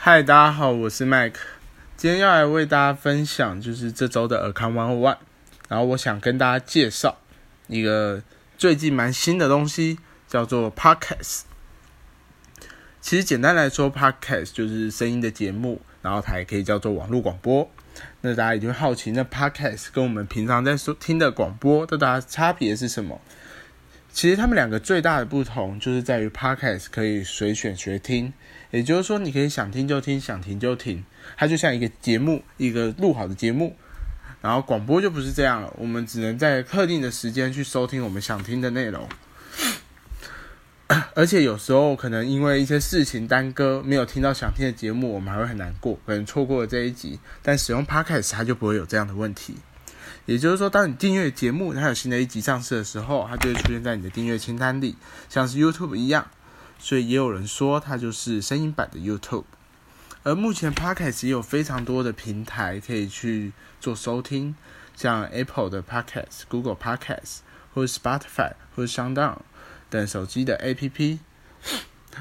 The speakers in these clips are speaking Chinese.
嗨，大家好，我是麦克，今天要来为大家分享就是这周的尔康 One One，然后我想跟大家介绍一个最近蛮新的东西，叫做 Podcast。其实简单来说，Podcast 就是声音的节目，然后它也可以叫做网络广播。那大家一定会好奇，那 Podcast 跟我们平常在说听的广播，的大差别是什么？其实他们两个最大的不同，就是在于 Podcast 可以随选随听，也就是说，你可以想听就听，想停就停，它就像一个节目，一个录好的节目。然后广播就不是这样了，我们只能在特定的时间去收听我们想听的内容。而且有时候可能因为一些事情耽搁，没有听到想听的节目，我们还会很难过，可能错过了这一集。但使用 Podcast 它就不会有这样的问题。也就是说，当你订阅节目，它有新的一集上市的时候，它就会出现在你的订阅清单里，像是 YouTube 一样。所以也有人说它就是声音版的 YouTube。而目前 Podcast 也有非常多的平台可以去做收听，像 Apple 的 Podcast、Google Podcast 或者 Spotify 或者 SoundOn。等手机的 APP，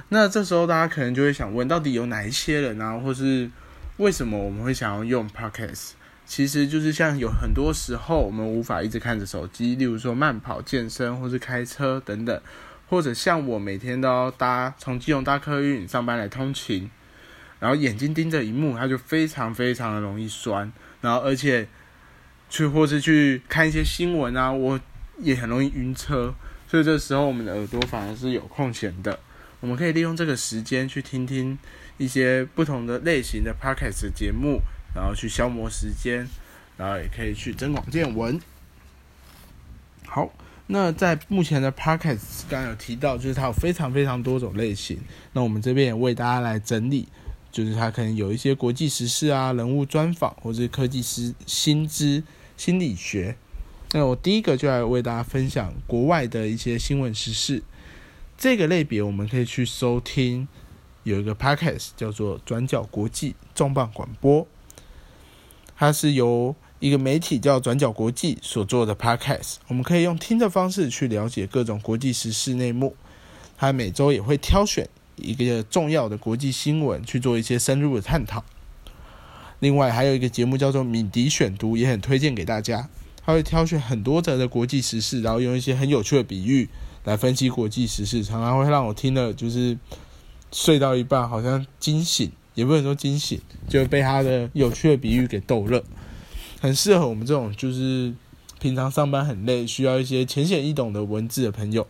那这时候大家可能就会想问，到底有哪一些人啊，或是为什么我们会想要用 Podcast？其实就是像有很多时候我们无法一直看着手机，例如说慢跑、健身或是开车等等，或者像我每天都要搭从基隆搭客运上班来通勤，然后眼睛盯着荧幕，它就非常非常的容易酸，然后而且去或是去看一些新闻啊，我也很容易晕车。所以这时候，我们的耳朵反而是有空闲的，我们可以利用这个时间去听听一些不同的类型的 podcast 节目，然后去消磨时间，然后也可以去增广见闻。好，那在目前的 podcast 刚刚有提到，就是它有非常非常多种类型。那我们这边也为大家来整理，就是它可能有一些国际时事啊、人物专访，或者科技师薪资心理学。那我第一个就来为大家分享国外的一些新闻时事。这个类别我们可以去收听，有一个 podcast 叫做“转角国际重磅广播”，它是由一个媒体叫“转角国际”所做的 podcast。我们可以用听的方式去了解各种国际时事内幕。它每周也会挑选一个重要的国际新闻去做一些深入的探讨。另外还有一个节目叫做“敏迪选读”，也很推荐给大家。他会挑选很多则的国际时事，然后用一些很有趣的比喻来分析国际时事，常常会让我听了就是睡到一半好像惊醒，也不能说惊醒，就被他的有趣的比喻给逗乐，很适合我们这种就是平常上班很累，需要一些浅显易懂的文字的朋友。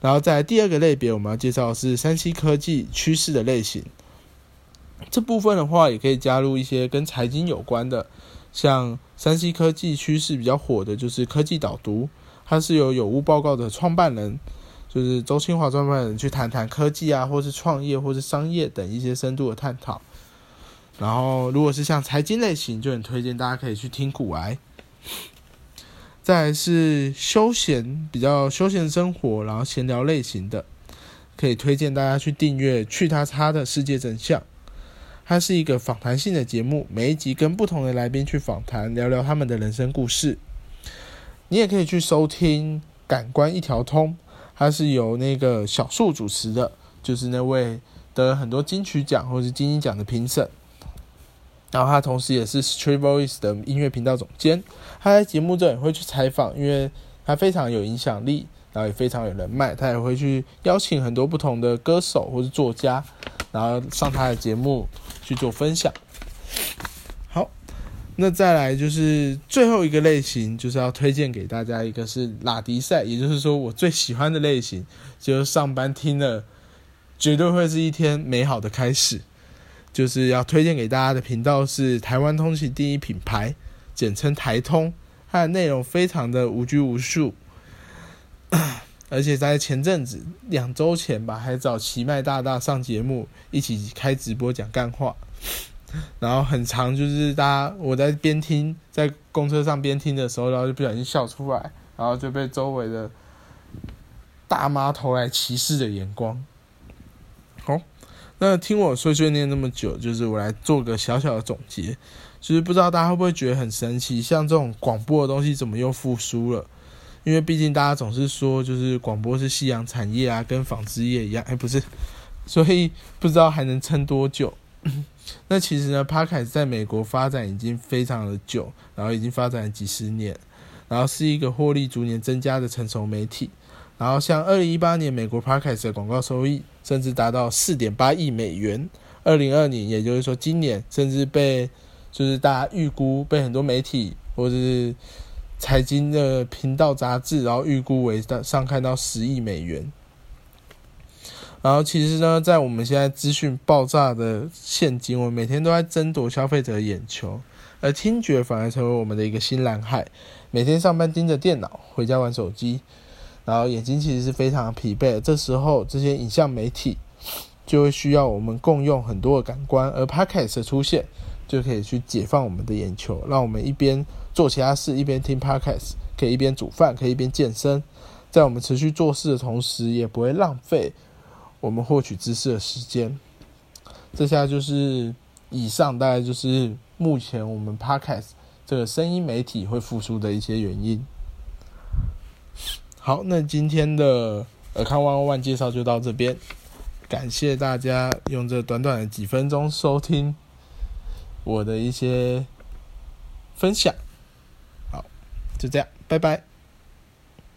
然后在第二个类别，我们要介绍的是山西科技趋势的类型，这部分的话也可以加入一些跟财经有关的。像山西科技趋势比较火的就是科技导读，它是由有物报告的创办人，就是周清华创办人去谈谈科技啊，或是创业，或是商业等一些深度的探讨。然后，如果是像财经类型，就很推荐大家可以去听古癌。再是休闲比较休闲生活，然后闲聊类型的，可以推荐大家去订阅去他他的世界真相。它是一个访谈性的节目，每一集跟不同的来宾去访谈，聊聊他们的人生故事。你也可以去收听《感官一条通》，它是由那个小树主持的，就是那位得很多金曲奖或是金鹰奖的评审。然后他同时也是 Street Voice 的音乐频道总监。他在节目中也会去采访，因为他非常有影响力，然后也非常有人脉，他也会去邀请很多不同的歌手或是作家。然后上他的节目去做分享。那再来就是最后一个类型，就是要推荐给大家一个是拉迪赛，也就是说我最喜欢的类型，就是上班听了绝对会是一天美好的开始。就是要推荐给大家的频道是台湾通勤第一品牌，简称台通，它的内容非常的无拘无束。而且在前阵子两周前吧，还找奇迈大大上节目，一起开直播讲干话，然后很长，就是大家我在边听，在公车上边听的时候，然后就不小心笑出来，然后就被周围的大妈投来歧视的眼光。好，那听我碎碎念那么久，就是我来做个小小的总结，就是不知道大家会不会觉得很神奇，像这种广播的东西怎么又复苏了？因为毕竟大家总是说，就是广播是夕阳产业啊，跟纺织业一样，哎，不是，所以不知道还能撑多久。那其实呢 p a r k a s 在美国发展已经非常的久，然后已经发展了几十年，然后是一个获利逐年增加的成熟媒体。然后像二零一八年，美国 p a r k a s 的广告收益甚至达到四点八亿美元。二零二年，也就是说今年，甚至被就是大家预估，被很多媒体或者是财经的频道杂志，然后预估为上看到十亿美元。然后其实呢，在我们现在资讯爆炸的现今，我们每天都在争夺消费者的眼球，而听觉反而成为我们的一个新蓝海。每天上班盯着电脑，回家玩手机，然后眼睛其实是非常疲惫。这时候，这些影像媒体就会需要我们共用很多的感官，而 Podcast 的出现就可以去解放我们的眼球，让我们一边做其他事，一边听 Podcast，可以一边煮饭，可以一边健身，在我们持续做事的同时，也不会浪费。我们获取知识的时间，这下就是以上大概就是目前我们 Podcast 这个声音媒体会复苏的一些原因。好，那今天的尔康万万介绍就到这边，感谢大家用这短短的几分钟收听我的一些分享。好，就这样，拜拜。